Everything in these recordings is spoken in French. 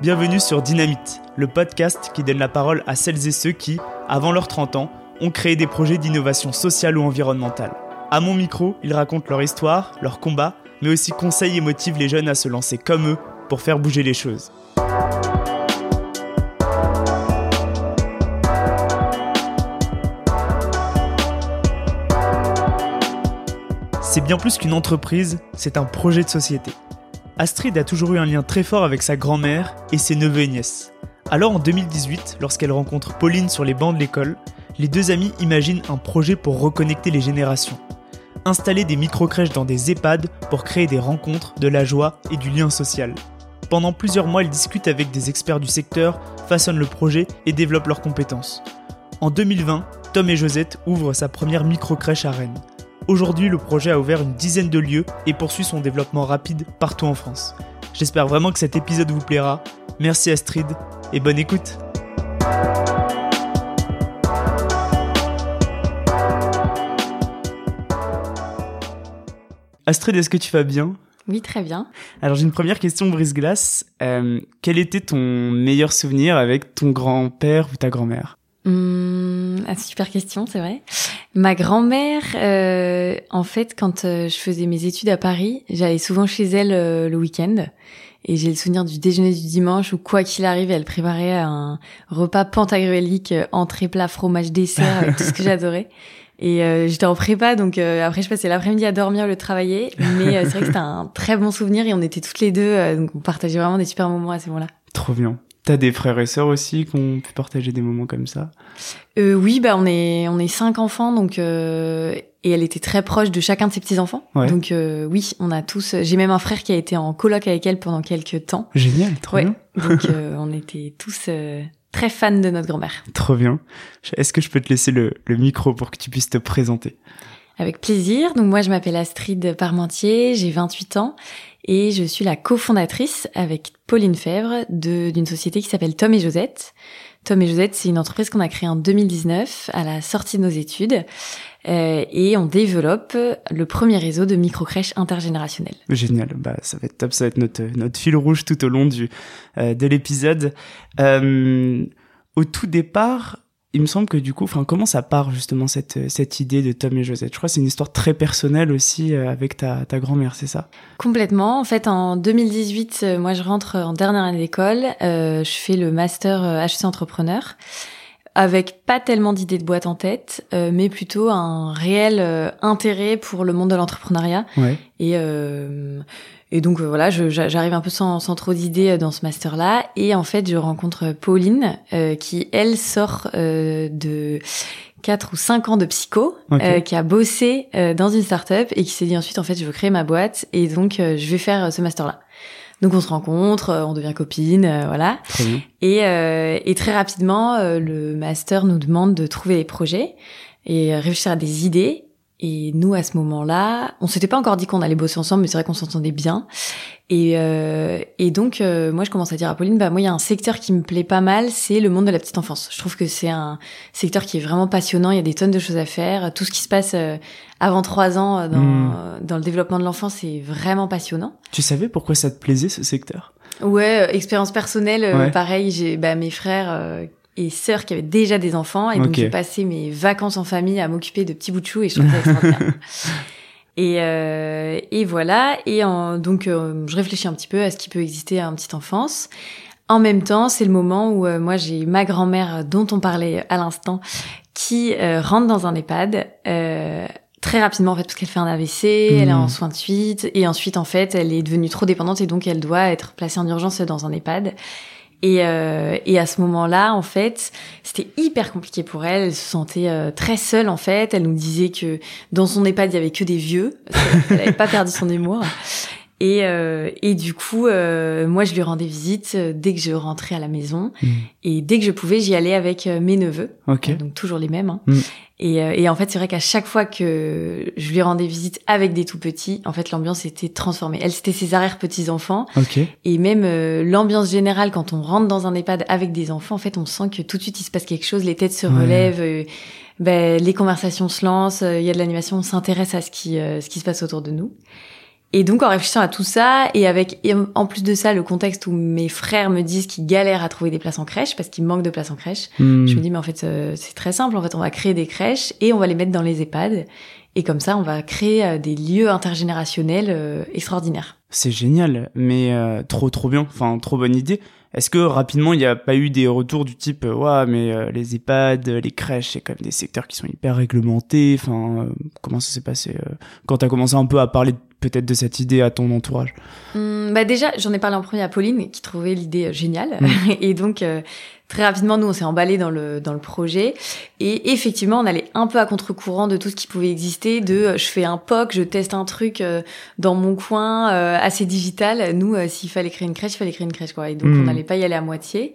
Bienvenue sur Dynamite, le podcast qui donne la parole à celles et ceux qui, avant leurs 30 ans, ont créé des projets d'innovation sociale ou environnementale. À mon micro, ils racontent leur histoire, leur combat, mais aussi conseillent et motivent les jeunes à se lancer comme eux pour faire bouger les choses. C'est bien plus qu'une entreprise, c'est un projet de société. Astrid a toujours eu un lien très fort avec sa grand-mère et ses neveux et nièces. Alors en 2018, lorsqu'elle rencontre Pauline sur les bancs de l'école, les deux amis imaginent un projet pour reconnecter les générations. Installer des micro-crèches dans des EHPAD pour créer des rencontres, de la joie et du lien social. Pendant plusieurs mois, ils discutent avec des experts du secteur, façonnent le projet et développent leurs compétences. En 2020, Tom et Josette ouvrent sa première micro-crèche à Rennes. Aujourd'hui, le projet a ouvert une dizaine de lieux et poursuit son développement rapide partout en France. J'espère vraiment que cet épisode vous plaira. Merci Astrid et bonne écoute. Astrid, est-ce que tu vas bien? Oui, très bien. Alors j'ai une première question brise-glace. Euh, quel était ton meilleur souvenir avec ton grand-père ou ta grand-mère? Hum, ah, super question, c'est vrai. Ma grand-mère, euh, en fait, quand euh, je faisais mes études à Paris, j'allais souvent chez elle euh, le week-end. Et j'ai le souvenir du déjeuner du dimanche où, quoi qu'il arrive, elle préparait un repas pantagruélique, euh, entrée, plat, fromage, dessert, tout ce que j'adorais. Et euh, j'étais en prépa, donc euh, après je passais l'après-midi à dormir, le travailler. Mais euh, c'est vrai que c'était un très bon souvenir et on était toutes les deux, donc on partageait vraiment des super moments à ce moment-là. Trop bien. T'as des frères et sœurs aussi qui ont pu partager des moments comme ça? Euh, oui, bah on est on est cinq enfants, donc euh, et elle était très proche de chacun de ses petits enfants. Ouais. Donc euh, oui, on a tous. J'ai même un frère qui a été en coloc avec elle pendant quelques temps. Génial, trop Ouais. bien. Donc euh, on était tous euh, très fans de notre grand-mère. Trop bien. Est-ce que je peux te laisser le, le micro pour que tu puisses te présenter? Avec plaisir. Donc moi je m'appelle Astrid Parmentier, j'ai 28 ans et je suis la cofondatrice avec Pauline Fèvre d'une société qui s'appelle Tom et Josette. Tom et Josette, c'est une entreprise qu'on a créée en 2019 à la sortie de nos études euh, et on développe le premier réseau de microcrèches intergénérationnelles. Génial. Bah, ça va être top. Ça va être notre, notre fil rouge tout au long du, euh, de l'épisode. Euh, au tout départ, il me semble que du coup, enfin, comment ça part justement cette, cette idée de Tom et Josette? Je crois que c'est une histoire très personnelle aussi euh, avec ta, ta grand-mère, c'est ça? Complètement. En fait, en 2018, euh, moi, je rentre en dernière année d'école. Euh, je fais le master euh, HEC entrepreneur avec pas tellement d'idées de boîte en tête, euh, mais plutôt un réel euh, intérêt pour le monde de l'entrepreneuriat. Ouais. Et, euh, et donc euh, voilà, j'arrive un peu sans, sans trop d'idées euh, dans ce master-là. Et en fait, je rencontre Pauline, euh, qui elle sort euh, de quatre ou cinq ans de psycho, euh, qui a bossé euh, dans une start-up et qui s'est dit ensuite en fait je veux créer ma boîte et donc euh, je vais faire ce master-là. Donc on se rencontre, on devient copine, euh, voilà. Très bien. Et, euh, et très rapidement, euh, le master nous demande de trouver des projets et réfléchir à des idées. Et nous, à ce moment-là, on s'était pas encore dit qu'on allait bosser ensemble, mais c'est vrai qu'on s'entendait bien. Et, euh, et donc, euh, moi, je commence à dire à Pauline, bah moi, il y a un secteur qui me plaît pas mal, c'est le monde de la petite enfance. Je trouve que c'est un secteur qui est vraiment passionnant. Il y a des tonnes de choses à faire. Tout ce qui se passe euh, avant trois ans euh, dans, Mm. dans le développement de l'enfant, c'est vraiment passionnant. Tu savais pourquoi ça te plaisait ce secteur? Ouais, euh, expérience personnelle, euh, Ouais. pareil, j'ai bah, mes frères euh, et sœurs qui avaient déjà des enfants, et donc Ok. j'ai passé mes vacances en famille à m'occuper de petits bouts de chou, et je trouve ça extraordinaire. Et, euh, et voilà, et en, donc euh, je réfléchis un petit peu à ce qui peut exister à une petite enfance. En même temps, c'est le moment où euh, moi j'ai ma grand-mère dont on parlait à l'instant qui euh, rentre dans un EHPAD euh, très rapidement en fait parce qu'elle fait un AVC, elle est en soins de suite et ensuite en fait elle est devenue trop dépendante et donc elle doit être placée en urgence dans un EHPAD. Et, euh, et à ce moment-là, en fait, c'était hyper compliqué pour elle. Elle se sentait euh, très seule, en fait. Elle nous disait que dans son EHPAD, il y avait que des vieux. qu'elle n'avait pas perdu son humour. Et, euh, et du coup, euh, moi, je lui rendais visite euh, dès que je rentrais à la maison. Mm. Et dès que je pouvais, j'y allais avec euh, mes neveux. Ok. Donc toujours les mêmes. hein. Mm. Et, euh, et en fait, c'est vrai qu'à chaque fois que je lui rendais visite avec des tout petits, en fait, l'ambiance était transformée. Elle, c'était ses arrière petits enfants. Ok. Et même euh, l'ambiance générale, quand on rentre dans un EHPAD avec des enfants, en fait, on sent que tout de suite, il se passe quelque chose, les têtes se Ouais. relèvent, euh, ben, les conversations se lancent, euh, il y a de l'animation, on s'intéresse à ce qui, euh, ce qui se passe autour de nous. Et donc en réfléchissant à tout ça et avec en plus de ça le contexte où mes frères me disent qu'ils galèrent à trouver des places en crèche parce qu'ils manquent de places en crèche, Hmm. je me dis mais en fait euh, c'est très simple en fait on va créer des crèches et on va les mettre dans les EHPAD et comme ça on va créer euh, des lieux intergénérationnels euh, extraordinaires. C'est génial, mais euh, trop trop bien, enfin trop bonne idée. Est-ce que rapidement il n'y a pas eu des retours du type ouais mais euh, les EHPAD, les crèches c'est quand même des secteurs qui sont hyper réglementés. Enfin euh, comment ça s'est passé euh, quand t'as commencé un peu à parler peut-être de cette idée à ton entourage Hum, bah déjà, j'en ai parlé en premier à Pauline qui trouvait l'idée euh, géniale Mm. et donc euh, très rapidement nous on s'est emballé dans le dans le projet et effectivement on allait un peu à contre-courant de tout ce qui pouvait exister de euh, je fais un POC, je teste un truc euh, dans mon coin euh, assez digital. Nous euh, s'il fallait créer une crèche, il fallait créer une crèche quoi et donc on n'allait pas y aller à moitié.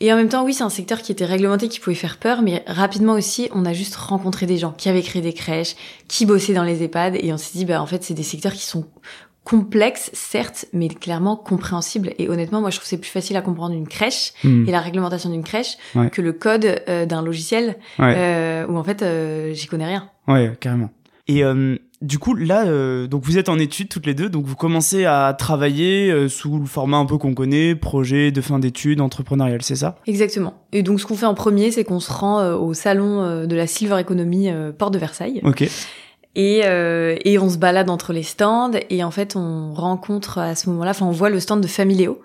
Et en même temps, oui, c'est un secteur qui était réglementé, qui pouvait faire peur, mais rapidement aussi, on a juste rencontré des gens qui avaient créé des crèches, qui bossaient dans les EHPAD, et on s'est dit, bah en fait, c'est des secteurs qui sont complexes, certes, mais clairement compréhensibles. Et honnêtement, moi, je trouve que c'est plus facile à comprendre une crèche Hmm. et la réglementation d'une crèche Ouais. que le code euh, d'un logiciel Ouais. euh, où en fait, euh, j'y connais rien. Ouais, carrément. Et du coup, là, euh, donc vous êtes en études toutes les deux, donc vous commencez à travailler euh, sous le format un peu qu'on connaît, projet de fin d'études, entrepreneurial, c'est ça? Exactement. Et donc, ce qu'on fait en premier, c'est qu'on se rend euh, au salon euh, de la Silver Economy euh, Porte de Versailles. Ok. Et, euh, et on se balade entre les stands et en fait on rencontre à ce moment-là, enfin on voit le stand de Familéo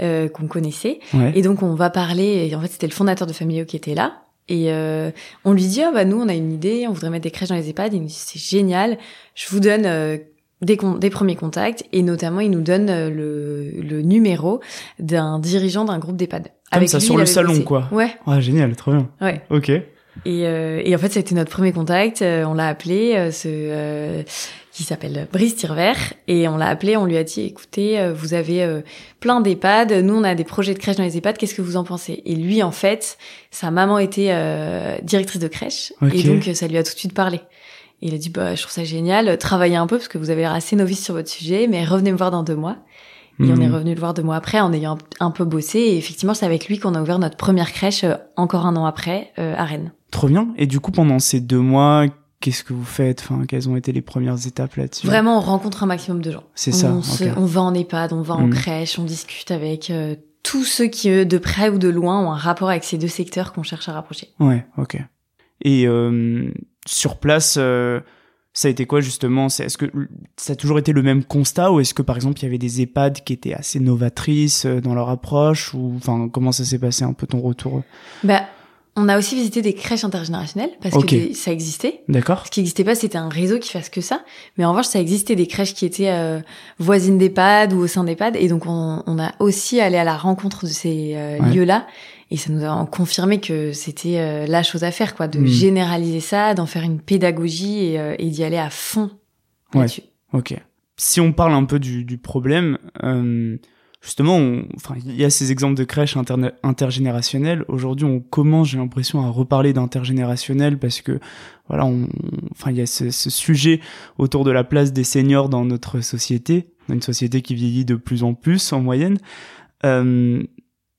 euh, qu'on connaissait Ouais. et donc on va parler. Et en fait c'était le fondateur de Familéo qui était là et euh, on lui dit ah bah nous on a une idée, on voudrait mettre des crèches dans les EHPAD. Il nous dit c'est génial, je vous donne euh, des, con- des premiers contacts et notamment il nous donne euh, le, le numéro d'un dirigeant d'un groupe d'EHPAD. Comme ça, lui, sur le salon, bossé. quoi. Ouais, Ah, génial, trop bien. ouais. Ok. Et, euh, et en fait, ça a été notre premier contact. Euh, on l'a appelé, euh, ce, euh, qui s'appelle Brice Tirevert. Et on l'a appelé, on lui a dit, écoutez, euh, vous avez euh, plein d'EHPAD. Nous, on a des projets de crèche dans les EHPAD. Qu'est-ce que vous en pensez? Et lui, en fait, sa maman était euh, directrice de crèche. Et donc, euh, ça lui a tout de suite parlé. Et il a dit, bah, je trouve ça génial. Travaillez un peu parce que vous avez l'air assez novice sur votre sujet, mais revenez me voir dans deux mois. Et on Hmm. est revenu le voir deux mois après en ayant un, un peu bossé. Et effectivement, c'est avec lui qu'on a ouvert notre première crèche euh, encore un an après euh, à Rennes. Trop bien. Et du coup, pendant ces deux mois, qu'est-ce que vous faites? Enfin, quelles ont été les premières étapes là-dessus? Vraiment, on rencontre un maximum de gens. C'est ça, On, se- ok. on va en EHPAD, on va en Mhm. crèche, on discute avec euh, tous ceux qui, de près ou de loin, ont un rapport avec ces deux secteurs qu'on cherche à rapprocher. Ouais, ok. Et euh, sur place, euh, ça a été quoi justement? Est-ce que ça a toujours été le même constat ou est-ce que par exemple il y avait des EHPAD qui étaient assez novatrices dans leur approche ou enfin comment ça s'est passé un peu ton retour? Bah, on a aussi visité des crèches intergénérationnelles parce que ça existait. D'accord Ce qui n'existait pas, c'était un réseau qui fasse que ça. Mais en revanche, ça existait des crèches qui étaient euh, voisines d'EHPAD ou au sein d'EHPAD. Et donc, on, on a aussi allé à la rencontre de ces euh, Ouais. lieux-là. Et ça nous a confirmé que c'était euh, la chose à faire, quoi, de Mm. généraliser ça, d'en faire une pédagogie et, euh, et d'y aller à fond Ouais. Ok. Si on parle un peu du, du problème, euh, justement, on- enfin, il y a ces exemples de crèches intergénérationnelles. Aujourd'hui, on commence, j'ai l'impression, à reparler d'intergénérationnel parce que, voilà, on, enfin, il y a ce, ce sujet autour de la place des seniors dans notre société, une société qui vieillit de plus en plus en moyenne. Euh,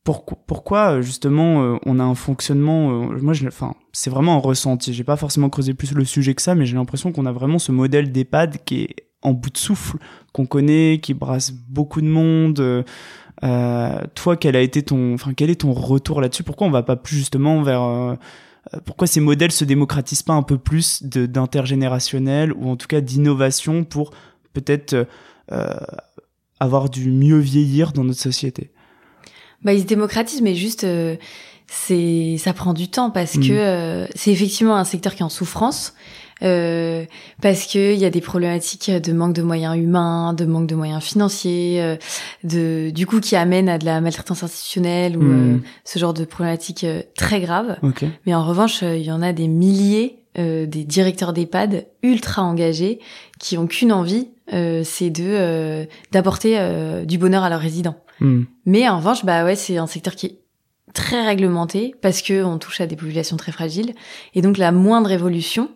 pourquoi, pourquoi justement euh, on a un fonctionnement euh, moi je enfin c'est vraiment un ressenti j'ai pas forcément creusé plus le sujet que ça mais j'ai l'impression qu'on a vraiment ce modèle d'EHPAD qui est en bout de souffle qu'on connaît qui brasse beaucoup de monde euh, toi quel a été ton enfin quel est ton retour là-dessus? Pourquoi on va pas plus justement vers euh, euh, pourquoi ces modèles se démocratisent pas un peu plus d'intergénérationnel ou en tout cas d'innovation pour peut-être euh, avoir du mieux vieillir dans notre société? Bah, ils se démocratisent, mais juste, c'est, ça prend du temps parce Mm. que c'est effectivement un secteur qui est en souffrance. Euh, parce que il y a des problématiques de manque de moyens humains, de manque de moyens financiers, euh, de du coup qui amènent à de la maltraitance institutionnelle ou Mm. euh, ce genre de problématiques euh, très graves. ok Mais en revanche, il y en a des milliers euh, des directeurs d'EHPAD ultra engagés qui ont qu'une envie, euh, c'est de euh, d'apporter du bonheur à leurs résidents. Hmm. Mais en revanche, bah ouais, c'est un secteur qui est très réglementé parce que on touche à des populations très fragiles et donc la moindre évolution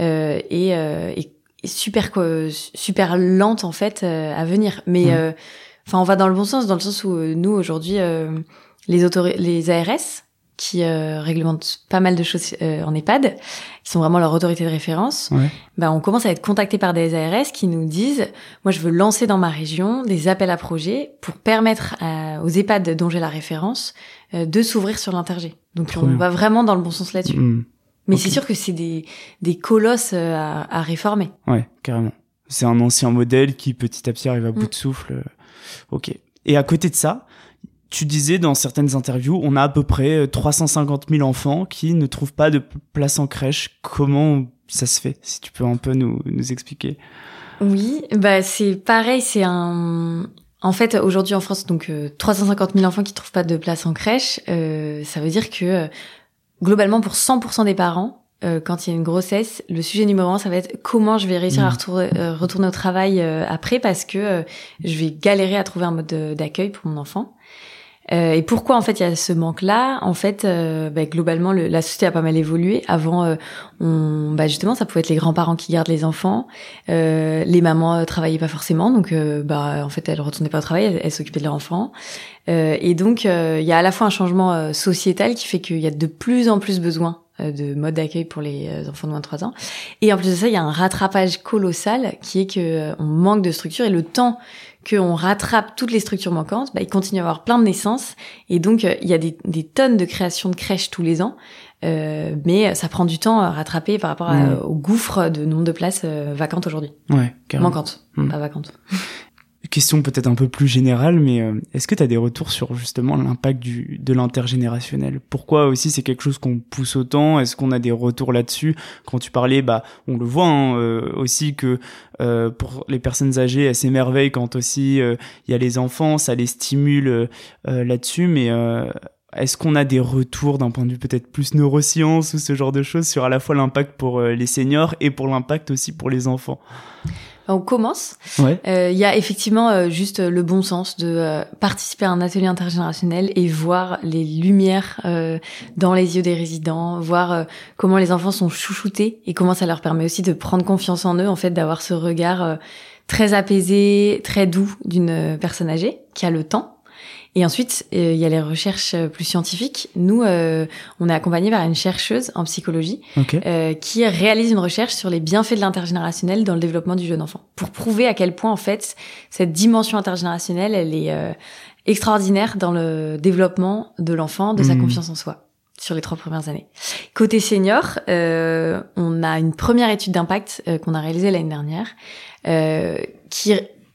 euh, euh, est, est super super lente en fait euh, à venir. Mais euh, enfin, on va dans le bon sens dans le sens où euh, nous aujourd'hui, euh, les les ARS qui euh, réglementent pas mal de choses euh, en EHPAD, qui sont vraiment leur autorité de référence, Ouais. bah, on commence à être contacté par des ARS qui nous disent, moi je veux lancer dans ma région des appels à projets pour permettre à- aux EHPAD dont j'ai la référence euh, de s'ouvrir sur l'intergé. Donc Trop on bien. va vraiment dans le bon sens là-dessus. Hmm. Mais c'est sûr que c'est des, des colosses euh, à, à réformer. Ouais, carrément. C'est un ancien modèle qui petit à petit arrive à bout Mm. de souffle. Ok. Et à côté de ça, tu disais dans certaines interviews, on a à peu près 350 000 enfants qui ne trouvent pas de place en crèche. Comment ça se fait Si tu peux un peu nous, nous expliquer? Oui, bah c'est pareil, c'est un. En fait, aujourd'hui en France, donc euh, 350 000 enfants qui trouvent pas de place en crèche, euh, ça veut dire que euh, globalement pour 100% des parents, euh, quand il y a une grossesse, le sujet numéro un, ça va être comment je vais réussir à retourner, euh, retourner au travail euh, après parce que euh, je vais galérer à trouver un mode de- d'accueil pour mon enfant. Euh, et pourquoi en fait il y a ce manque-là? En fait, euh, bah, globalement, le- la société a pas mal évolué. Avant, euh, on, bah, justement, ça pouvait être les grands-parents qui gardent les enfants. Euh, les mamans euh, travaillaient pas forcément, donc euh, bah en fait elles retournaient pas au travail, elles, elles s'occupaient de leurs enfants. Et donc il y a à la fois un changement sociétal qui fait qu'il y a de plus en plus besoin de mode d'accueil pour les euh, enfants de moins de 3 ans. Et en plus de ça, il y a un rattrapage colossal qui est que euh, on manque de structure et le temps qu'on rattrape toutes les structures manquantes, bah, il continue à y avoir plein de naissances et donc euh, il y a des, des tonnes de créations de crèches tous les ans. Euh, mais ça prend du temps à rattraper par rapport à- Mm. au gouffre de nombre de places euh, vacantes aujourd'hui. Ouais, carrément. Manquantes, Mm. pas vacantes. Question peut-être un peu plus générale, mais euh, est-ce que tu des retours sur justement l'impact de l'intergénérationnel? Pourquoi aussi c'est quelque chose qu'on pousse autant? Est-ce qu'on a des retours là-dessus? Quand tu parlais, bah on le voit hein, euh, aussi que euh, pour les personnes âgées, elles s'émerveillent quand aussi il y a les enfants, ça les stimule là-dessus, mais est-ce qu'on a des retours d'un point de vue peut-être plus neurosciences ou ce genre de choses sur à la fois l'impact pour euh, les seniors et pour l'impact aussi pour les enfants? On commence. Ouais. Euh, Il y a effectivement euh, juste euh, le bon sens de euh, participer à un atelier intergénérationnel et voir les lumières euh, dans les yeux des résidents, voir euh, comment les enfants sont chouchoutés et comment ça leur permet aussi de prendre confiance en eux, en fait, d'avoir ce regard euh, très apaisé, très doux d'une personne âgée qui a le temps. Et ensuite, euh, il y a les recherches euh, plus scientifiques. Nous, euh, on est accompagné par une chercheuse en psychologie euh, qui réalise une recherche sur les bienfaits de l'intergénérationnel dans le développement du jeune enfant, pour prouver à quel point en fait cette dimension intergénérationnelle elle est euh, extraordinaire dans le développement de l'enfant, de sa Mhm. confiance en soi sur les trois premières années. Côté senior, euh, on a une première étude d'impact qu'on a réalisée l'année dernière euh, qui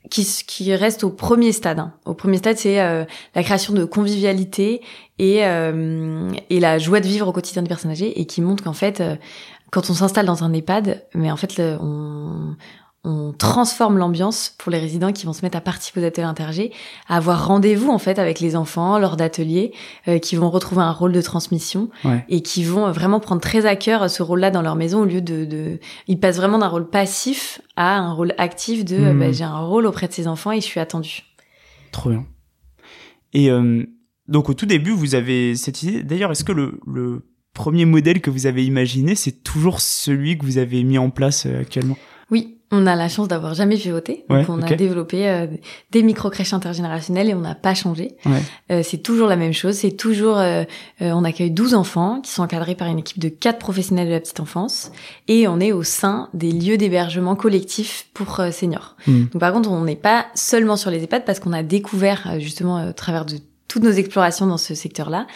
qui, qui reste au premier stade. hein. Au premier stade, c'est euh, la création de convivialité et, euh, et la joie de vivre au quotidien des personnes âgées et qui montre qu'en fait, euh, quand on s'installe dans un EHPAD, mais en fait, le- on, on transforme l'ambiance pour les résidents qui vont se mettre à participer aux ateliers intergés, à avoir rendez-vous en fait avec les enfants lors d'ateliers, euh, qui vont retrouver un rôle de transmission Ouais. et qui vont vraiment prendre très à cœur ce rôle-là dans leur maison au lieu de, de... ils passent vraiment d'un rôle passif à un rôle actif de euh, bah, j'ai un rôle auprès de ces enfants et je suis attendu. Trop bien. Et euh, donc au tout début, vous avez cette idée. D'ailleurs, est-ce que le, le premier modèle que vous avez imaginé, c'est toujours celui que vous avez mis en place euh, actuellement? Oui, on a la chance d'avoir jamais pivoté. Donc Ouais, on ok. a développé euh, des micro-crèches intergénérationnelles et on n'a pas changé. Ouais. Euh, c'est toujours la même chose. C'est toujours, euh, euh, on accueille 12 enfants qui sont encadrés par une équipe de quatre professionnels de la petite enfance et on est au sein des lieux d'hébergement collectif pour euh, seniors. Hmm. Donc par contre, on n'est pas seulement sur les EHPAD parce qu'on a découvert justement euh, au travers de toutes nos explorations dans ce secteur-là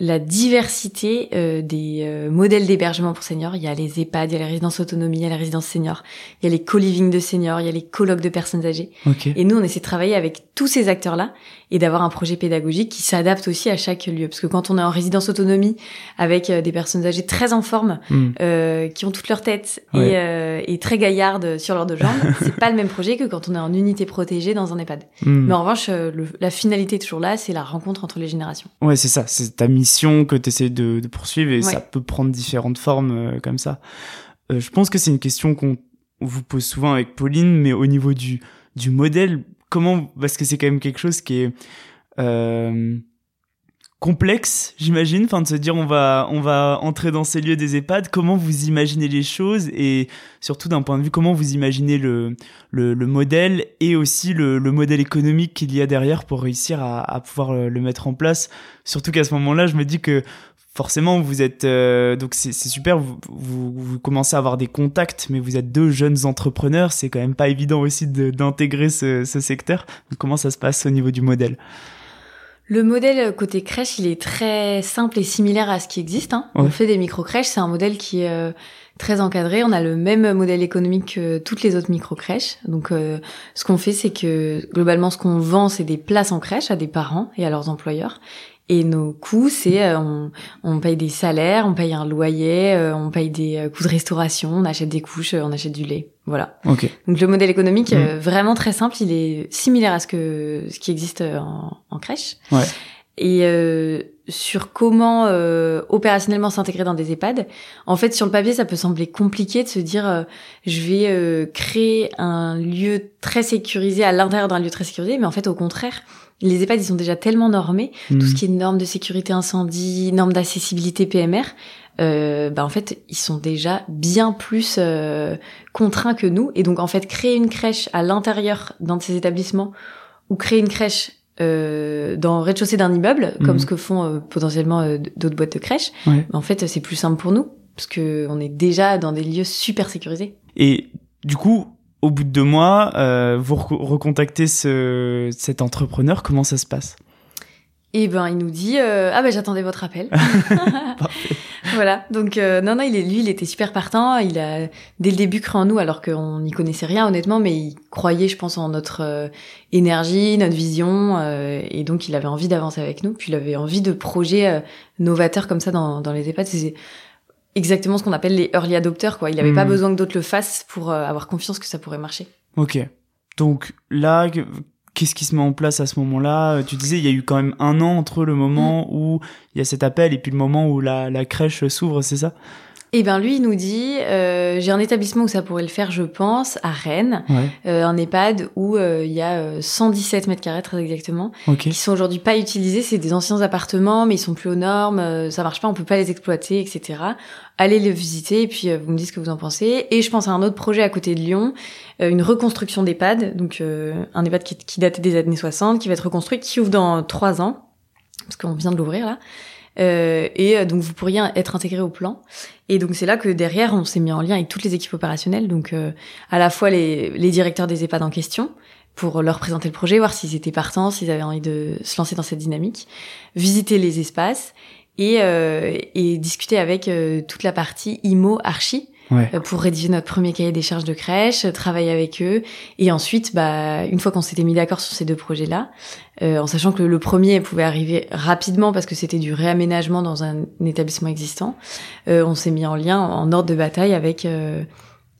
la diversité euh, des euh, modèles d'hébergement pour seniors. Il y a les EHPAD, il y a les résidences autonomie, il y a les résidences seniors, il y a les co-living de seniors, il y a les colloques de personnes âgées. Ok. Et nous, on essaie de travailler avec tous ces acteurs-là et d'avoir un projet pédagogique qui s'adapte aussi à chaque lieu. Parce que quand on est en résidence autonomie avec euh, des personnes âgées très en forme, Hmm. euh, qui ont toute leur tête Ouais. et, euh, et très gaillardes sur leurs deux jambes, c'est pas le même projet que quand on est en unité protégée dans un EHPAD. Hmm. Mais en revanche, le- la finalité est toujours là, c'est la rencontre entre les générations. Ouais, c'est ça. C'est ta mission que tu essaies de, de poursuivre et Ouais. ça peut prendre différentes formes euh, comme ça. Euh, je pense que c'est une question qu'on vous pose souvent avec Pauline, mais au niveau du, du modèle, comment, parce que c'est quand même quelque chose qui est euh, complexe, j'imagine, enfin de se dire on va on va entrer dans ces lieux des EHPAD, comment vous imaginez les choses et surtout d'un point de vue comment vous imaginez le le, le modèle et aussi le, le modèle économique qu'il y a derrière pour réussir à, à pouvoir le, mettre en place? Surtout qu'à ce moment-là, je me dis que forcément, vous êtes euh, donc c'est super. Vous, vous, vous, commencez à avoir des contacts, mais vous êtes deux jeunes entrepreneurs. C'est quand même pas évident aussi d'intégrer ce, ce, secteur. comment ça se passe au niveau du modèle? Le modèle côté crèche, il est très simple et similaire à ce qui existe. Hein. On fait des micro-crèches, c'est un modèle qui est euh, très encadré. On a le même modèle économique que toutes les autres micro-crèches. Donc, euh, ce qu'on fait, c'est que globalement, ce qu'on vend, c'est des places en crèche à des parents et à leurs employeurs. Et nos coûts, c'est euh, on, on, paye des salaires, on paye un loyer, euh, on paye des euh, coûts de restauration, on achète des couches, on achète du lait. Voilà. Okay. Donc le modèle économique, mmh. vraiment très simple, il est similaire à ce que ce qui existe en, en crèche. Ouais. Et sur comment opérationnellement s'intégrer dans des EHPAD. En fait, sur le papier, ça peut sembler compliqué de se dire je vais créer un lieu très sécurisé à l'intérieur d'un lieu très sécurisé, mais en fait, au contraire, les EHPAD, ils sont déjà tellement normés, tout ce hmm. qui est normes de sécurité incendie, normes d'accessibilité PMR, euh, bah en fait, ils sont déjà bien plus euh, contraints que nous. Et donc, en fait, créer une crèche à l'intérieur de ces établissements ou créer une crèche euh, dans le rez-de-chaussée d'un immeuble, comme hmm. ce que font euh, potentiellement d'autres boîtes de crèche, ouais. en fait, c'est plus simple pour nous, parce que on est déjà dans des lieux super sécurisés. Et du coup, au bout de deux mois, vous recontactez ce, cet entrepreneur, comment ça se passe? Et eh ben il nous dit euh, ah ben j'attendais votre appel. voilà donc euh, non non il est lui il était super partant il a dès le début cru en nous alors qu'on n'y connaissait rien honnêtement mais il croyait je pense en notre euh, énergie notre vision euh, et donc il avait envie d'avancer avec nous puis il avait envie de projets novateurs comme ça dans dans les EHPAD c'est exactement ce qu'on appelle les early adopters, quoi. Il n'avait pas hmm. besoin que d'autres le fassent pour euh, avoir confiance que ça pourrait marcher. Ok. Donc là, qu'est-ce qui se met en place à ce moment-là? Tu disais, il y a eu quand même un an entre le moment hmm. où il y a cet appel et puis le moment où la, la crèche s'ouvre, c'est ça? Eh ben lui, il nous dit, euh, j'ai un établissement où ça pourrait le faire, je pense, à Rennes, euh, un EHPAD où euh, il y a 117 euh, mètres carrés très exactement, okay. qui sont aujourd'hui pas utilisés. C'est des anciens appartements, mais ils sont plus aux normes, euh, ça marche pas, on peut pas les exploiter, etc. Allez les visiter et puis vous me dites ce que vous en pensez. Et je pense à un autre projet à côté de Lyon, une reconstruction d'EHPAD, donc un EHPAD qui, qui datait des années 60, qui va être reconstruit, qui ouvre dans trois ans, parce qu'on vient de l'ouvrir là. Euh, et euh, donc vous pourriez être intégré au plan. Et donc c'est là que derrière on s'est mis en lien avec toutes les équipes opérationnelles, donc euh, à la fois les, les directeurs des EHPAD en question pour leur présenter le projet, voir s'ils étaient partants, s'ils avaient envie de se lancer dans cette dynamique, visiter les espaces et, et discuter avec toute la partie IMO Archi ouais. pour rédiger notre premier cahier des charges de crèche, travailler avec eux et ensuite bah une fois qu'on s'était mis d'accord sur ces deux projets-là, euh, en sachant que le premier pouvait arriver rapidement parce que c'était du réaménagement dans un, établissement existant. Euh, on s'est mis en lien, en ordre de bataille avec euh,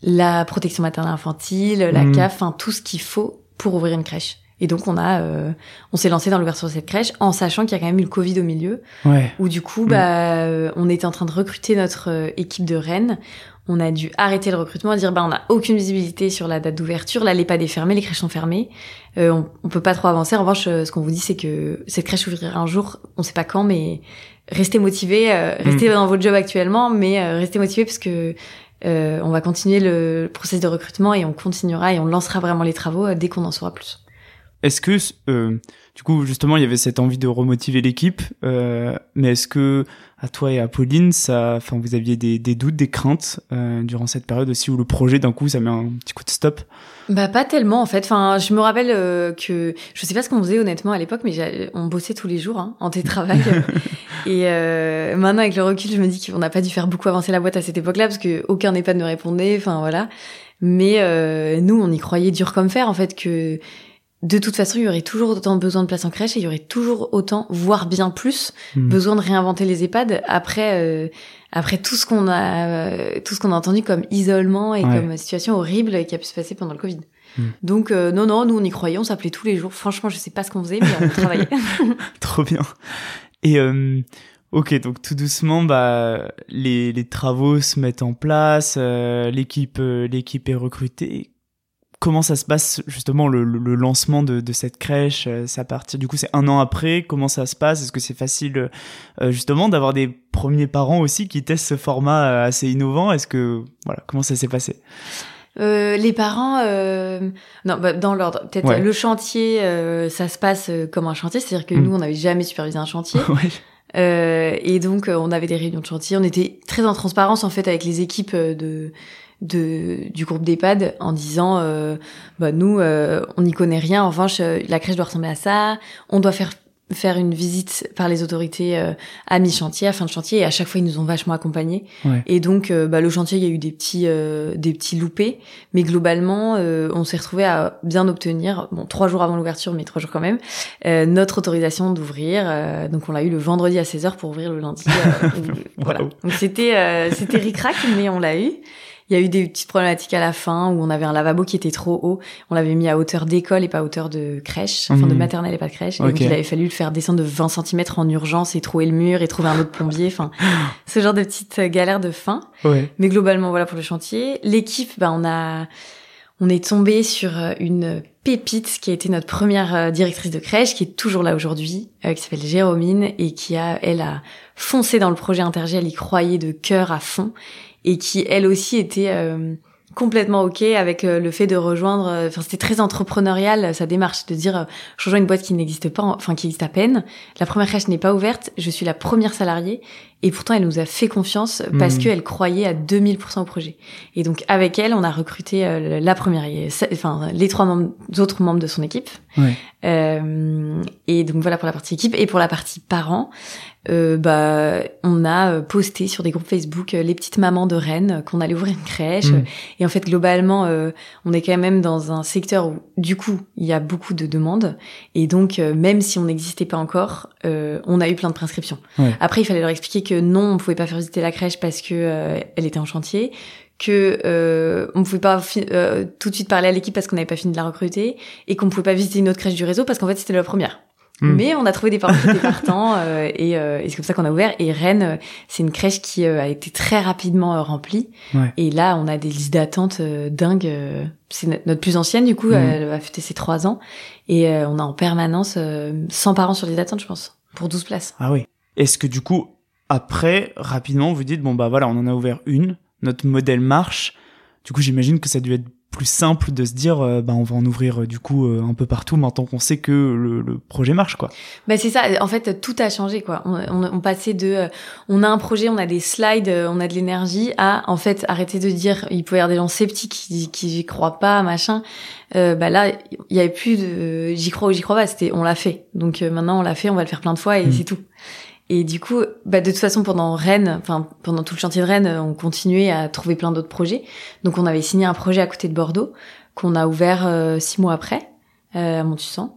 la protection maternelle infantile, la mmh. CAF, enfin tout ce qu'il faut pour ouvrir une crèche. Et donc on a, euh, on s'est lancé dans l'ouverture de cette crèche en sachant qu'il y a quand même eu le Covid au milieu, ouais. où du coup, bah, euh, on était en train de recruter notre euh, équipe de Rennes. On a dû arrêter le recrutement, dire bah on n'a aucune visibilité sur la date d'ouverture, là l'EHPAD est fermée, les crèches sont fermées, euh, on, on, peut pas trop avancer. En revanche, ce qu'on vous dit c'est que cette crèche ouvrira un jour, on sait pas quand, mais restez motivés, restez mm. dans votre job actuellement, mais restez motivés parce que on va continuer le processus de recrutement et on continuera et on lancera vraiment les travaux dès qu'on en saura plus. Est-ce que, euh, du coup, justement, il y avait cette envie de remotiver l'équipe, euh, mais est-ce que à toi et à Pauline, ça, enfin, vous aviez des, des doutes, des craintes euh, durant cette période aussi où le projet d'un coup, ça met un petit coup de stop? Bah pas tellement en fait. Enfin, je me rappelle euh, que je sais pas ce qu'on faisait honnêtement à l'époque, mais on bossait tous les jours hein, en télétravail. et euh, maintenant, avec le recul, je me dis qu'on n'a pas dû faire beaucoup avancer la boîte à cette époque-là parce que aucun EHPAD ne répondait. Enfin voilà. Mais euh, nous, on y croyait dur comme fer en fait que de toute façon, il y aurait toujours autant besoin de place en crèche et il y aurait toujours autant, voire bien plus, hmm. besoin de réinventer les EHPAD après euh, après tout ce qu'on a euh, tout ce qu'on a entendu comme isolement et comme situation horrible qui a pu se passer pendant le Covid. Hmm. Donc euh, non non, nous on y croyait, on s'appelait tous les jours. Franchement, je sais pas ce qu'on faisait, mais on travaillait. Trop bien. Et Ok, donc tout doucement, bah les, les travaux se mettent en place, l'équipe l'équipe est recrutée comment ça se passe justement le, le, lancement de, de, cette crèche euh, Ça partir du coup c'est un an après. Comment ça se passe? Est-ce que c'est facile euh, justement d'avoir des premiers parents aussi qui testent ce format euh, assez innovant? Est-ce que voilà comment ça s'est passé? Euh, les parents, euh... non, bah, dans l'ordre. Peut-être le chantier, ça se passe comme un chantier, c'est-à-dire que nous, on n'avait jamais supervisé un chantier. ouais. et donc on avait des réunions de chantier. On était très en transparence en fait avec les équipes de de du groupe d'EHPAD en disant bah nous on n'y connaît rien en revanche la crèche doit ressembler à ça on doit faire faire une visite par les autorités euh, à mi-chantier, à fin de chantier, et à chaque fois ils nous ont vachement accompagnés. Et donc euh, bah, le chantier, il y a eu des petits euh, des petits loupés, mais globalement on s'est retrouvé à bien obtenir, bon trois jours avant l'ouverture, mais trois jours quand même, notre autorisation d'ouvrir. donc on l'a eu le vendredi à 16h pour ouvrir le lundi. voilà. Donc c'était c'était ricrac, mais on l'a eu. Il y a eu des petites problématiques à la fin où on avait un lavabo qui était trop haut. On l'avait mis à hauteur d'école et pas à hauteur de crèche, enfin de mhm. maternelle et pas de crèche. Et donc il avait fallu le faire descendre de 20 cm en urgence et trouver le mur et trouver un autre plombier. Enfin, ce genre de petites galères de fin. Ouais. Mais globalement, voilà pour le chantier. L'équipe, bah, on a, on est tombé sur euh, une pépite qui a été notre première euh, directrice de crèche, qui est toujours là aujourd'hui, euh, qui s'appelle Jérôme et qui a, elle a foncé dans le projet Intergé, elle y croyait de cœur à fond et qui elle aussi était euh, complètement ok avec euh, le fait de rejoindre euh, enfin c'était très entrepreneurial sa démarche de dire je rejoins une boîte qui n'existe pas enfin qui existe à peine. La première crèche n'est pas ouverte je suis la première salariée. Et pourtant elle nous a fait confiance parce mmh. qu'elle croyait à 2000% au projet. Et donc avec elle on a recruté la première enfin les trois membres, autres membres de son équipe. Ouais. et donc voilà pour la partie équipe et pour la partie parents euh, bah, on a euh, posté sur des groupes Facebook euh, les petites mamans de Rennes qu'on allait ouvrir une crèche. Mm. Et en fait, globalement, on est quand même dans un secteur où, du coup, il y a beaucoup de demandes. Et donc, même si on n'existait pas encore, on a eu plein de prescriptions. Après, il fallait leur expliquer que non, on pouvait pas faire visiter la crèche parce que elle était en chantier que euh, on pouvait pas tout de suite parler à l'équipe parce qu'on n'avait pas fini de la recruter et qu'on pouvait pas visiter une autre crèche du réseau parce qu'en fait c'était la première. Hmm. Mais on a trouvé des parents qui étaient partants euh, et, euh, et c'est comme ça qu'on a ouvert. Et Rennes, euh, c'est une crèche qui a été très rapidement remplie. Et là, on a des listes d'attente dingues. C'est notre plus ancienne du coup, hmm. elle va fêter ses trois ans. Et on a en permanence 100 parents sur les d'attente, je pense, pour 12 places. Ah oui. Est-ce que du coup, après, rapidement, vous dites, bon bah voilà, on en a ouvert une, notre modèle marche. Du coup, j'imagine que ça a dû être plus simple de se dire euh, bah on va en ouvrir euh, du coup euh, un peu partout maintenant qu'on sait que le, le, projet marche quoi. Bah c'est ça en fait tout a changé quoi. On, on, on passait de on a un projet, on a des slides, on a de l'énergie à en fait arrêter de dire il peut y avoir des gens sceptiques qui qui j'y croient pas machin. bah là il y avait plus de j'y crois ou j'y crois pas, c'était on l'a fait. Donc maintenant on l'a fait, on va le faire plein de fois et mm. c'est tout. Et du coup, bah de toute façon, pendant Rennes, enfin pendant tout le chantier de Rennes, on continuait à trouver plein d'autres projets. Donc on avait signé un projet à côté de Bordeaux qu'on a ouvert euh, six mois après euh, à Montussan.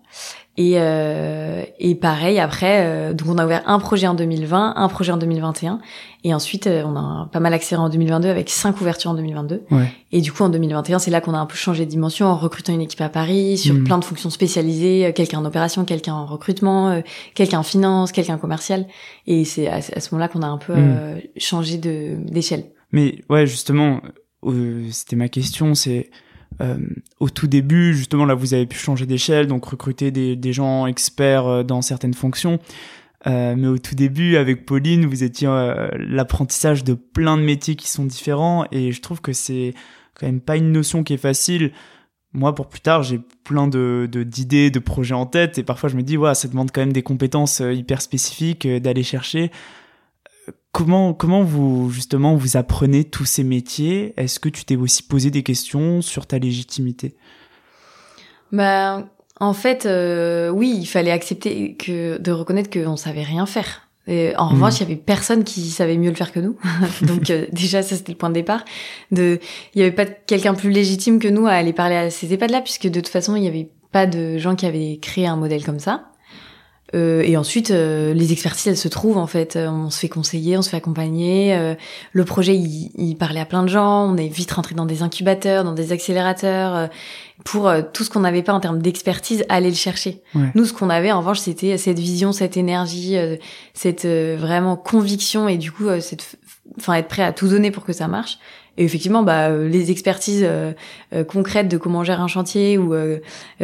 Et, euh, et pareil, après, euh, donc on a ouvert un projet en 2020, un projet en 2021, et ensuite euh, on a pas mal accéléré en 2022 avec cinq ouvertures en 2022. Ouais. Et du coup en 2021, c'est là qu'on a un peu changé de dimension en recrutant une équipe à Paris sur mm. plein de fonctions spécialisées, euh, quelqu'un en opération, quelqu'un en recrutement, quelqu'un en finance, quelqu'un commercial. Et c'est à, ce moment-là qu'on a un peu mm. changé de d'échelle. Mais ouais, justement, c'était ma question, c'est euh, au tout début, justement, là, vous avez pu changer d'échelle, donc recruter des, des gens experts euh, dans certaines fonctions. Euh, mais au tout début, avec Pauline, vous étiez euh, l'apprentissage de plein de métiers qui sont différents, et je trouve que c'est quand même pas une notion qui est facile. Moi, pour plus tard, j'ai plein de d'idées, de, projets en tête, et parfois je me dis, ouais, ça demande quand même des compétences hyper spécifiques d'aller chercher. Comment comment vous justement vous apprenez tous ces métiers? Est-ce que tu t'es aussi posé des questions sur ta légitimité? Ben en fait euh, oui, il fallait accepter que de reconnaître qu'on savait rien faire. Et en revanche, mmh. il y avait personne qui savait mieux le faire que nous. Donc euh, déjà, ça c'était le point de départ. De, il y avait pas quelqu'un plus légitime que nous à aller parler à ces EHPAD-là, puisque de toute façon, il y avait pas de gens qui avaient créé un modèle comme ça. Euh, et ensuite, euh, les expertises, elles se trouvent en fait. Euh, on se fait conseiller, on se fait accompagner. Euh, le projet, il, il, parlait à plein de gens. On est vite rentré dans des incubateurs, dans des accélérateurs, pour tout ce qu'on n'avait pas en termes d'expertise, aller le chercher. Nous, ce qu'on avait en revanche, c'était cette vision, cette énergie, cette vraiment conviction et du coup, cette, enfin, être prêt à tout donner pour que ça marche. Et effectivement, bah, euh, les expertises euh, euh, concrètes de comment gérer un chantier ou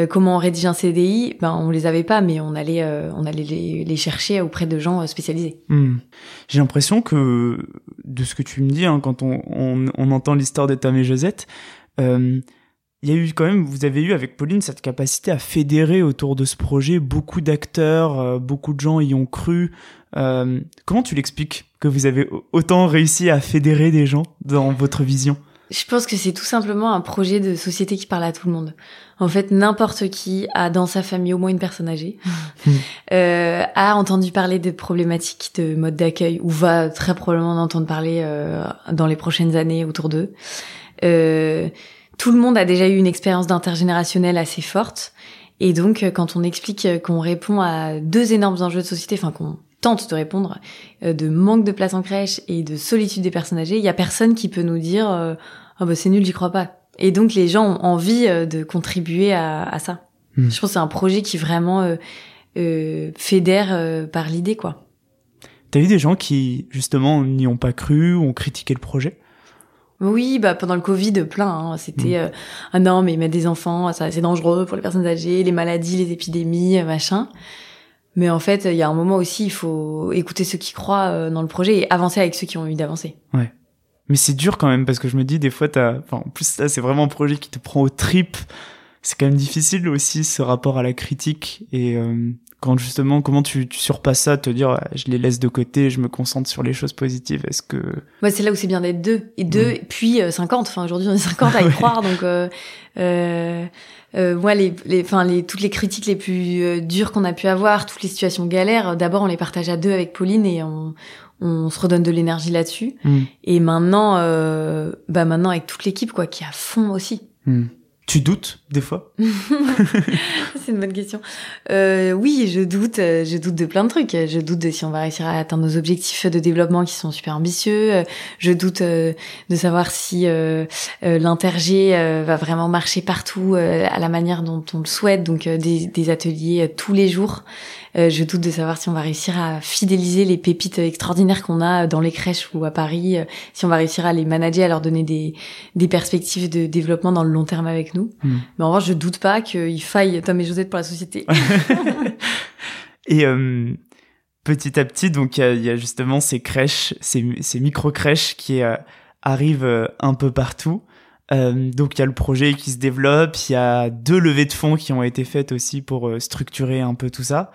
comment on rédige un CDI, ben on les avait pas, mais on allait, on allait les, chercher auprès de gens spécialisés. Hmm. J'ai l'impression que de ce que tu me dis, hein, quand on, on, on entend l'histoire de Tam et Josette, il y a eu quand même, vous avez eu avec Pauline cette capacité à fédérer autour de ce projet beaucoup d'acteurs, beaucoup de gens y ont cru. Euh, comment tu l'expliques que vous avez autant réussi à fédérer des gens dans votre vision? Je pense que c'est tout simplement un projet de société qui parle à tout le monde. En fait, n'importe qui a dans sa famille au moins une personne âgée, hmm. euh, a entendu parler des problématiques de mode d'accueil ou va très probablement en entendre parler euh, dans les prochaines années autour d'eux. Tout le monde a déjà eu une expérience d'intergénérationnel assez forte. Et donc, quand on explique qu'on répond à deux énormes enjeux de société, enfin qu'on tente de répondre, euh, de manque de place en crèche et de solitude des personnes âgées, il y a personne qui peut nous dire euh, ah bah c'est nul, j'y crois pas. Et donc les gens ont envie euh, de contribuer à, à ça. Hmm. Je pense que c'est un projet qui vraiment euh, fédère par l'idée quoi. T'as vu des gens qui justement n'y ont pas cru, ont critiqué le projet? Oui, bah pendant le Covid, plein. Hein. C'était hmm. ah non, mais mettre des enfants, ça c'est dangereux pour les personnes âgées, les maladies, les épidémies, machin. Mais en fait, il y a un moment aussi, il faut écouter ceux qui croient euh, dans le projet et avancer avec ceux qui ont envie d'avancer. Ouais. Mais c'est dur quand même parce que je me dis des fois, t'as, enfin, en plus ça, c'est vraiment un projet qui te prend au trip. C'est quand même difficile aussi ce rapport à la critique et euh, quand justement, comment tu, tu surpasses ça, te dire, je les laisse de côté, je me concentre sur les choses positives. Est-ce que Ouais, c'est là où c'est bien d'être deux et deux, puis 50. Euh, enfin, aujourd'hui on est 50 à y croire, donc. Euh, euh, moi, les, les, enfin, les, toutes les critiques les plus euh, dures qu'on a pu avoir, toutes les situations galères, d'abord on les partage à deux avec Pauline et on, on se redonne de l'énergie là-dessus. Mm. Et maintenant, euh, bah maintenant avec toute l'équipe quoi, qui est à fond aussi. Mm. Tu doutes des fois C'est une bonne question. Euh, oui, je doute. Euh, je doute de plein de trucs. Je doute de si on va réussir à atteindre nos objectifs de développement qui sont super ambitieux. Je doute euh, de savoir si l'intergé va vraiment marcher partout à la manière dont on le souhaite. Donc des ateliers tous les jours. Euh, je doute de savoir si on va réussir à fidéliser les pépites extraordinaires qu'on a dans les crèches ou à Paris, euh, si on va réussir à les manager, à leur donner des, des perspectives de développement dans le long terme avec nous. Hmm. Mais en revanche, je doute pas qu'il faille Tom et Josette pour la société. et euh, petit à petit, donc il y, a justement ces crèches, ces, ces micro-crèches qui arrivent un peu partout. Euh, donc il y a le projet qui se développe, il y a deux levées de fonds qui ont été faites aussi pour euh, structurer un peu tout ça.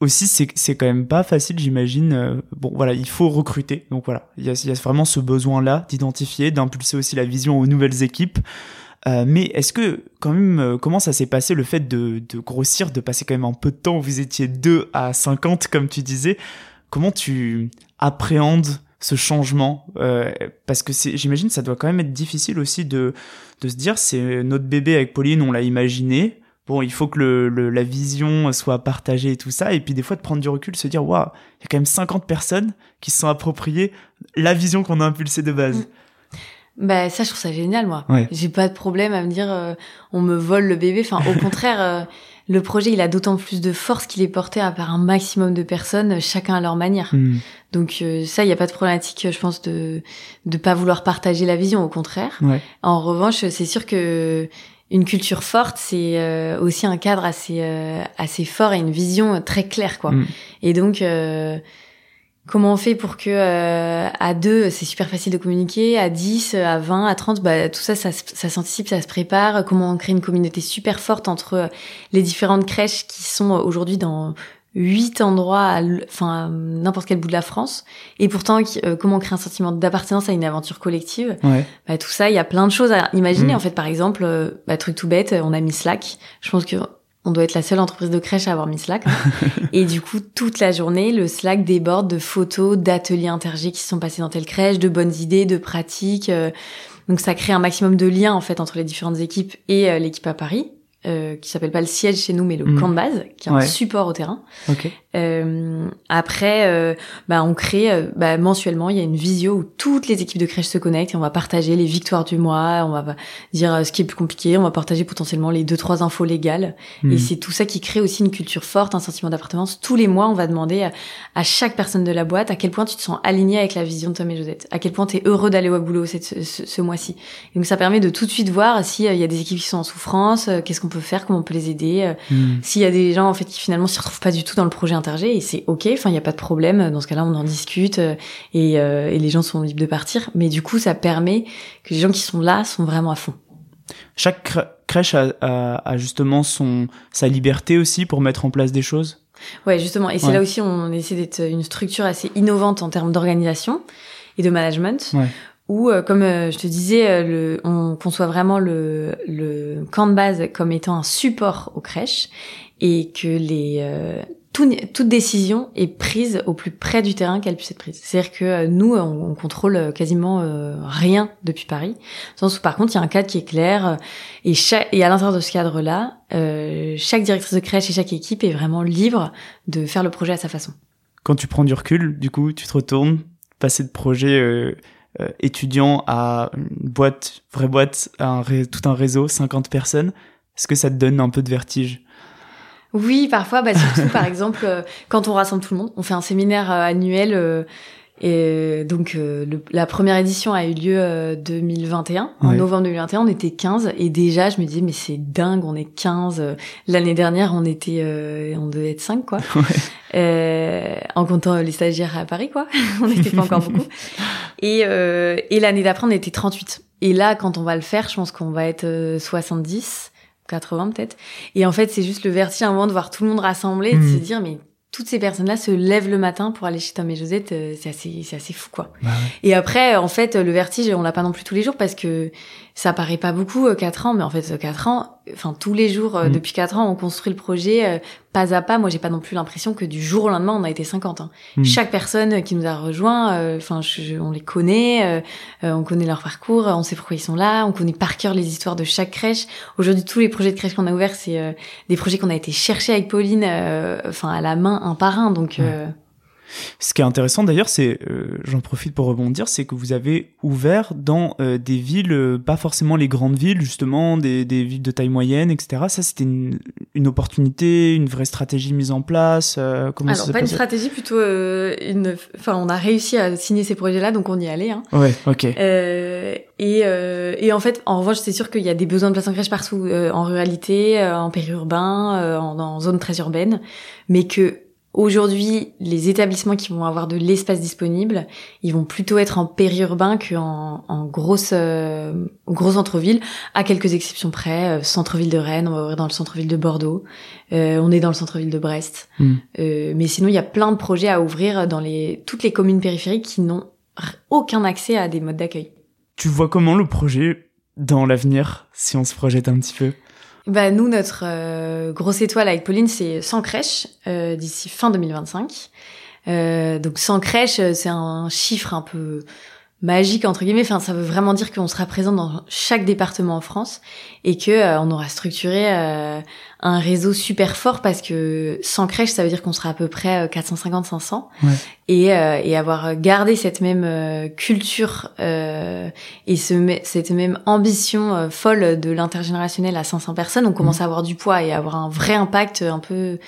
Aussi, c'est quand même pas facile, j'imagine. Euh, bon, voilà, il faut recruter. Donc voilà, il y a, y a vraiment ce besoin-là d'identifier, d'impulser aussi la vision aux nouvelles équipes. Mais est-ce que quand même, comment ça s'est passé le fait de, de grossir, de passer quand même un peu de temps, vous étiez 2 à 50 comme tu disais, comment tu appréhendes ce changement euh, parce que c'est j'imagine ça doit quand même être difficile aussi de de se dire c'est notre bébé avec Pauline on l'a imaginé. Bon il faut que le, la vision soit partagée et tout ça. Et puis des fois de prendre du recul se dire waouh il y a quand même 50 personnes qui se sont appropriées la vision qu'on a impulsée de base. Mm. bah ça je trouve ça génial moi. J'ai pas de problème à me dire euh, on me vole le bébé. Enfin au contraire euh, le projet, il a d'autant plus de force qu'il est porté à par un maximum de personnes, chacun à leur manière. Hmm. Donc euh, ça, il n'y a pas de problématique, je pense, de de pas vouloir partager la vision, au contraire. En revanche, c'est sûr que une culture forte, c'est euh, aussi un cadre assez euh, assez fort et une vision très claire, quoi. Hmm. Et donc Comment on fait pour que euh, à deux c'est super facile de communiquer, à 10, à 20, à 30, bah, tout ça, ça, ça s'anticipe, ça se prépare. Comment on crée une communauté super forte entre euh, les différentes crèches qui sont aujourd'hui dans huit endroits, enfin n'importe quel bout de la France, et pourtant euh, comment on crée un sentiment d'appartenance à une aventure collective. Ouais. Bah, tout ça, il y a plein de choses à imaginer. Mm. En fait, par exemple, bah, truc tout bête, on a mis Slack. Je pense que on doit être la seule entreprise de crèche à avoir mis Slack. et du coup, toute la journée, le Slack déborde de photos d'ateliers intergés qui sont passés dans telle crèche, de bonnes idées, de pratiques. Euh. donc ça crée un maximum de liens en fait entre les différentes équipes et euh, l'équipe à Paris. Euh, qui s'appelle pas le siège chez nous, mais le mm. camp de base, qui est un support au terrain. Euh, après, euh, bah, on crée euh, bah, mensuellement, il y a une visio où toutes les équipes de crèche se connectent et on va partager les victoires du mois, on va dire euh, ce qui est plus compliqué, on va partager potentiellement les deux trois infos légales. Et mm. c'est tout ça qui crée aussi une culture forte, un sentiment d'appartenance. Tous les mois, on va demander à, chaque personne de la boîte à quel point tu te sens aligné avec la vision de Tom et Josette, à quel point tu es heureux d'aller au boulot cette, ce, ce, mois-ci. Donc ça permet de tout de suite voir s'il y a des équipes qui sont en souffrance, qu'est-ce qu'on peut faire, comment on peut les aider. Euh, hmm. S'il y a des gens en fait qui finalement s'y retrouvent pas du tout dans le projet intergé, et c'est ok. Enfin, il y a pas de problème. Dans ce cas-là, on en discute euh, et, euh, et les gens sont libres de partir. Mais du coup, ça permet que les gens qui sont là sont vraiment à fond. Chaque crèche a, a, justement son sa liberté aussi pour mettre en place des choses? Ouais, justement. Et c'est Ouais. là aussi on essaie d'être une structure assez innovante en termes d'organisation et de management. Ouais. Où, euh, comme euh, je te disais, euh, le, on conçoit vraiment le, le camp de base comme étant un support aux crèches et que les euh, tout- toute décision est prise au plus près du terrain qu'elle puisse être prise. C'est-à-dire que nous, on, on contrôle quasiment euh, rien depuis Paris. Dans sens où, par contre, il y a un cadre qui est clair et, chaque, et à l'intérieur de ce cadre-là, euh, chaque directrice de crèche et chaque équipe est vraiment libre de faire le projet à sa façon. Quand tu prends du recul, du coup, tu te retournes, passer de projet euh, euh, étudiant à une boîte, vraie boîte, un tout un réseau, 50 personnes, est-ce que ça te donne un peu de vertige? Oui, parfois, bah, surtout par exemple, euh, quand on rassemble tout le monde, on fait un séminaire euh, annuel. Euh, et donc euh, le- la première édition a eu lieu euh, 2021, en novembre 2021, on était 15 et déjà je me disais mais c'est dingue, on est 15. Euh, L'année dernière on était euh, on devait être 5 quoi. Ouais. Euh, en comptant les stagiaires à Paris quoi. on n'était pas encore beaucoup. Et euh, et l'année d'après on était 38. Et là quand on va le faire, je pense qu'on va être euh, 70 80 peut-être. Et en fait, c'est juste le vertige à un moment de voir tout le monde rassemblé, de Mhm. se dire, mais toutes ces personnes-là se lèvent le matin pour aller chez Tom et Josette, euh, c'est assez, c'est assez fou, quoi. Bah Et après, en fait, le vertige, on l'a pas non plus tous les jours parce que ça paraît pas beaucoup, euh, quatre ans, mais en fait, euh, quatre ans, enfin, tous les jours, euh, Mhm. depuis quatre ans, on construit le projet euh, pas à pas. Moi, j'ai pas non plus l'impression que du jour au lendemain, on a été 50. Hein. Mhm. Chaque personne qui nous a rejoint, euh, enfin, on les connaît, euh, euh, on connaît leur parcours, on sait pourquoi ils sont là, on connaît par cœur les histoires de chaque crèche. Aujourd'hui, tous les projets de crèche qu'on a ouverts, c'est euh, des projets qu'on a été chercher avec Pauline, euh, enfin, à la main, un par un. Donc, euh, Ce qui est intéressant d'ailleurs, c'est, euh, j'en profite pour rebondir, c'est que vous avez ouvert dans euh, des villes, euh, pas forcément les grandes villes, justement, des, des villes de taille moyenne, etc. Ça, c'était une, une opportunité, une vraie stratégie mise en place. euh, comment alors pas une stratégie, plutôt euh, une. Enfin, on a réussi à signer ces projets-là, donc on y allait. Hein. Ouais, ok. Euh, et, euh, et en fait, en revanche, c'est sûr qu'il y a des besoins de places en crèche partout, euh, en ruralité, euh, en périurbain, euh, en, en zone très urbaine, mais que aujourd'hui, les établissements qui vont avoir de l'espace disponible, ils vont plutôt être en périurbain qu'en en grosse euh, gros centre-ville, à quelques exceptions près. euh, centre-ville de Rennes, on va ouvrir dans le centre-ville de Bordeaux, euh, on est dans le centre-ville de Brest, Hmm. Euh, mais sinon, il y a plein de projets à ouvrir dans les toutes les communes périphériques qui n'ont aucun accès à des modes d'accueil. Tu vois comment le projet dans l'avenir, si on se projette un petit peu? Bah nous, notre euh, grosse étoile avec Pauline, c'est 100 crèches euh, d'ici fin 2025. Euh, donc 100 crèches, euh, c'est un chiffre un peu magique entre guillemets. Enfin, ça veut vraiment dire qu'on sera présent dans chaque département en France et que euh, on aura structuré euh, un réseau super fort parce que 100 crèches, ça veut dire qu'on sera à peu près 450-500 Ouais. et, euh, et avoir gardé cette même euh, culture euh, et ce, cette même ambition euh, folle de l'intergénérationnel à 500 personnes, on commence à avoir du poids et à avoir un vrai impact un peu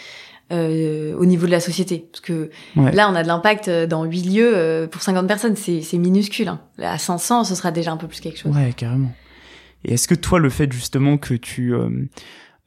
euh, au niveau de la société. Parce que Ouais. là, on a de l'impact euh, dans 8 lieux euh, pour 50 personnes, c'est c'est minuscule. Hein. À 500, ce sera déjà un peu plus quelque chose. Ouais, carrément. Et est-ce que toi, le fait justement que tu euh,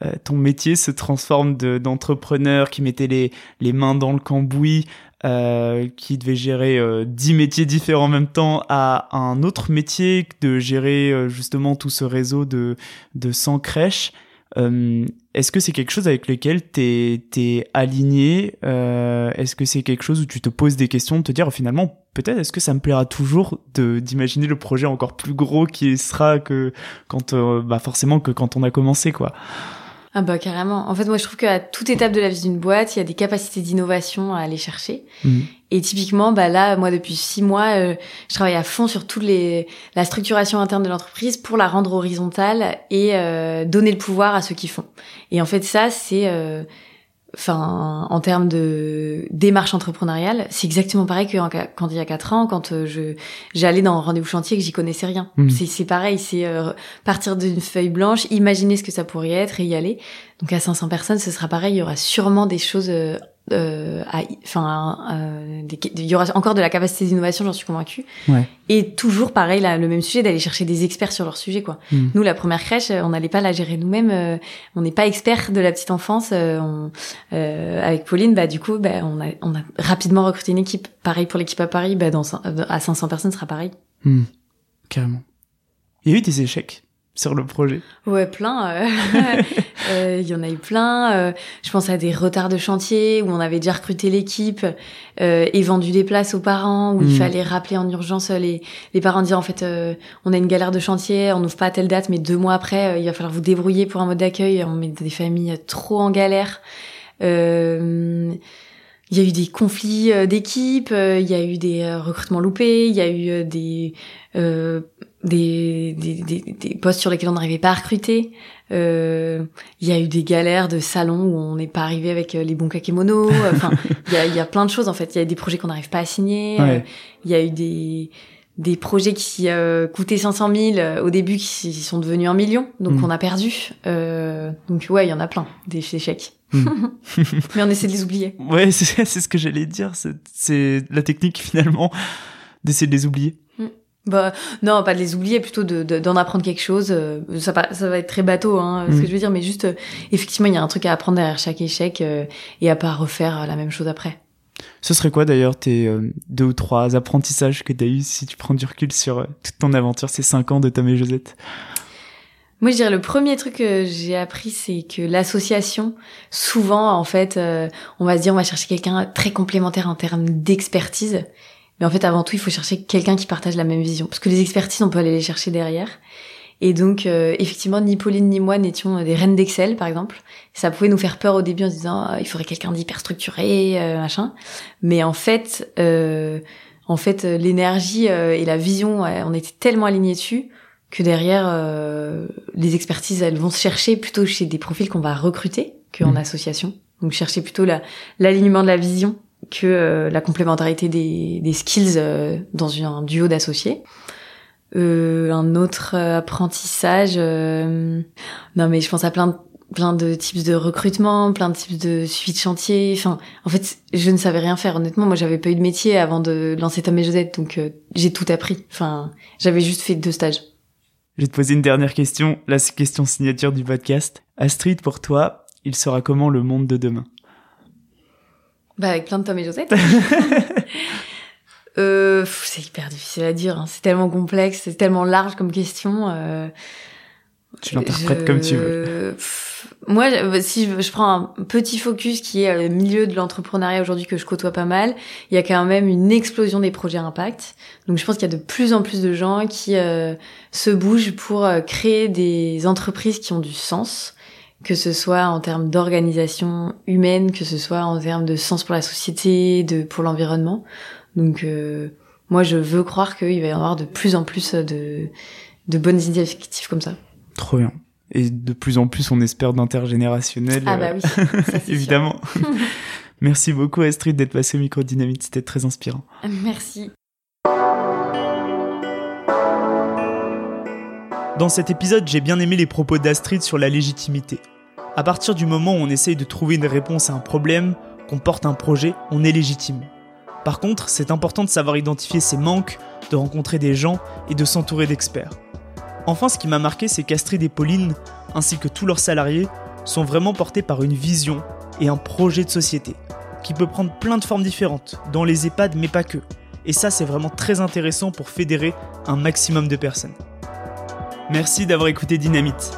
euh, ton métier se transforme de- d'entrepreneur qui mettait les, les mains dans le cambouis, euh, qui devait gérer euh, 10 métiers différents en même temps, à un autre métier de gérer euh, justement tout ce réseau de, de 100 crèches, euh, est-ce que c'est quelque chose avec lequel t'es es aligné euh, Est-ce que c'est quelque chose où tu te poses des questions, de te dire finalement peut-être est-ce que ça me plaira toujours de d'imaginer le projet encore plus gros qui sera que quand euh, bah forcément que quand on a commencé quoi? Ah bah carrément. En fait, moi, je trouve qu'à toute étape de la vie d'une boîte, il y a des capacités d'innovation à aller chercher. Mhm. Et typiquement, bah là, moi, depuis six mois, euh, je travaille à fond sur toute les, la structuration interne de l'entreprise pour la rendre horizontale et euh, donner le pouvoir à ceux qui font. Et en fait, ça, c'est, euh, enfin, en termes de démarche entrepreneuriale, c'est exactement pareil que quand il y a quatre ans, quand euh, je j'allais dans un rendez-vous chantier et que j'y connaissais rien. Mhm. C'est c'est pareil, c'est euh, partir d'une feuille blanche, imaginer ce que ça pourrait être et y aller. Donc à 500 personnes, ce sera pareil. Il y aura sûrement des choses, euh, euh, à, enfin, euh, des- il y aura encore de la capacité d'innovation, j'en suis convaincue. Ouais. Et toujours pareil, là, le même sujet, d'aller chercher des experts sur leur sujet, quoi. Mhm. Nous, la première crèche, euh, on n'allait pas la gérer nous-mêmes. euh, on n'est pas expert de la petite enfance. on- avec Pauline, bah du coup, bah, on a, on a rapidement recruté une équipe. Pareil pour l'équipe à Paris, bah dans à 500 personnes, ce sera pareil. Hmm. Carrément. Il y a eu des échecs sur le projet Ouais, plein. euh, euh, Il y en a eu plein. euh, je pense à des retards de chantier où on avait déjà recruté l'équipe euh, et vendu des places aux parents, où il fallait rappeler en urgence euh, les, les parents dire en fait euh, on a une galère de chantier, on n'ouvre pas à telle date, mais deux mois après il va falloir vous débrouiller pour un mode d'accueil. On met des familles trop en galère. Euh, il y a eu des conflits d'équipe, il y a eu des recrutements loupés, il y a eu des, euh, des, des, des, des postes sur lesquels on n'arrivait pas à recruter. Euh, il y a eu des galères de salons où on n'est pas arrivé avec euh, les bons kakémonos. Enfin, il y a, il y a plein de choses en fait. Il y a des projets qu'on n'arrive pas à signer. Ouais. Euh, Il y a eu des des projets qui euh, coûtaient 500 000 euh, au début qui sont devenus un million, donc Mm. on a perdu. Euh, donc ouais, il y en a plein des échecs. Mm. Mais on essaie de les oublier. Ouais, c'est c'est ce que j'allais dire. c'est- C'est la technique finalement d'essayer de les oublier. Bah non, pas de les oublier, plutôt de de- d'en apprendre quelque chose. euh, Ça, va- ça va être très bateau, hein, ce Mm. que je veux dire, mais juste euh, effectivement, il y a un truc à apprendre derrière chaque échec euh, et à pas refaire euh, la même chose après. Ce serait quoi d'ailleurs tes euh, deux ou trois apprentissages que tu as eu si tu prends du recul sur toute ton aventure, ces cinq ans de Tom et Josette? Moi, je dirais le premier truc que j'ai appris, c'est que l'association, souvent, en fait, euh, on va se dire, on va chercher quelqu'un très complémentaire en termes d'expertise. Mais en fait, avant tout, il faut chercher quelqu'un qui partage la même vision. Parce que les expertises, on peut aller les chercher derrière. Et donc, euh, effectivement, ni Pauline ni moi n'étions euh, des reines d'Excel, par exemple. Ça pouvait nous faire peur au début en se disant, Ah, il faudrait quelqu'un d'hyper structuré, euh, machin. Mais en fait, euh, en fait, euh, l'énergie euh, et la vision, on était tellement alignés dessus que derrière, euh, les expertises, elles vont se chercher plutôt chez des profils qu'on va recruter qu'en Mhm. association. Donc chercher plutôt la- l'alignement de la vision que euh, la complémentarité des, des skills euh, dans un duo d'associés. Euh, un autre euh, apprentissage, euh, non mais je pense à plein de plein de types de recrutement, plein de types de suivi de chantier. Enfin, en fait, je ne savais rien faire. Honnêtement, moi, j'avais pas eu de métier avant de lancer Tom et Josette, donc euh, j'ai tout appris. Enfin, j'avais juste fait deux stages. Je vais te poser une dernière question, la question signature du podcast. Astrid, pour toi, il sera comment le monde de demain? Bah avec plein de Tom et Josette. euh, c'est hyper difficile à dire. hein. C'est tellement complexe, c'est tellement large comme question. Euh, Tu l'interprètes je- comme tu veux. Pff, Moi, je- si je, je prends un petit focus qui est euh, le milieu de l'entrepreneuriat aujourd'hui que je côtoie pas mal, il y a quand même une explosion des projets impact. Donc je pense qu'il y a de plus en plus de gens qui euh, se bougent pour euh, créer des entreprises qui ont du sens, que ce soit en termes d'organisation humaine, que ce soit en termes de sens pour la société, de pour l'environnement. Donc euh, moi, je veux croire qu'il va y avoir de plus en plus de de bonnes initiatives comme ça. Trop bien. Et de plus en plus, on espère d'intergénérationnel. Ah euh, bah oui, ça sûr. évidemment. Merci beaucoup Astrid d'être passée au micro Dynamite, c'était très inspirant. Merci. Dans cet épisode, j'ai bien aimé les propos d'Astrid sur la légitimité. À partir du moment où on essaye de trouver une réponse à un problème, qu'on porte un projet, on est légitime. Par contre, c'est important de savoir identifier ses manques, de rencontrer des gens et de s'entourer d'experts. Enfin, ce qui m'a marqué, c'est qu'Astrid et Pauline, ainsi que tous leurs salariés, sont vraiment portés par une vision et un projet de société, qui peut prendre plein de formes différentes, dans les EHPAD mais pas que. Et ça, c'est vraiment très intéressant pour fédérer un maximum de personnes. Merci d'avoir écouté Dynamite.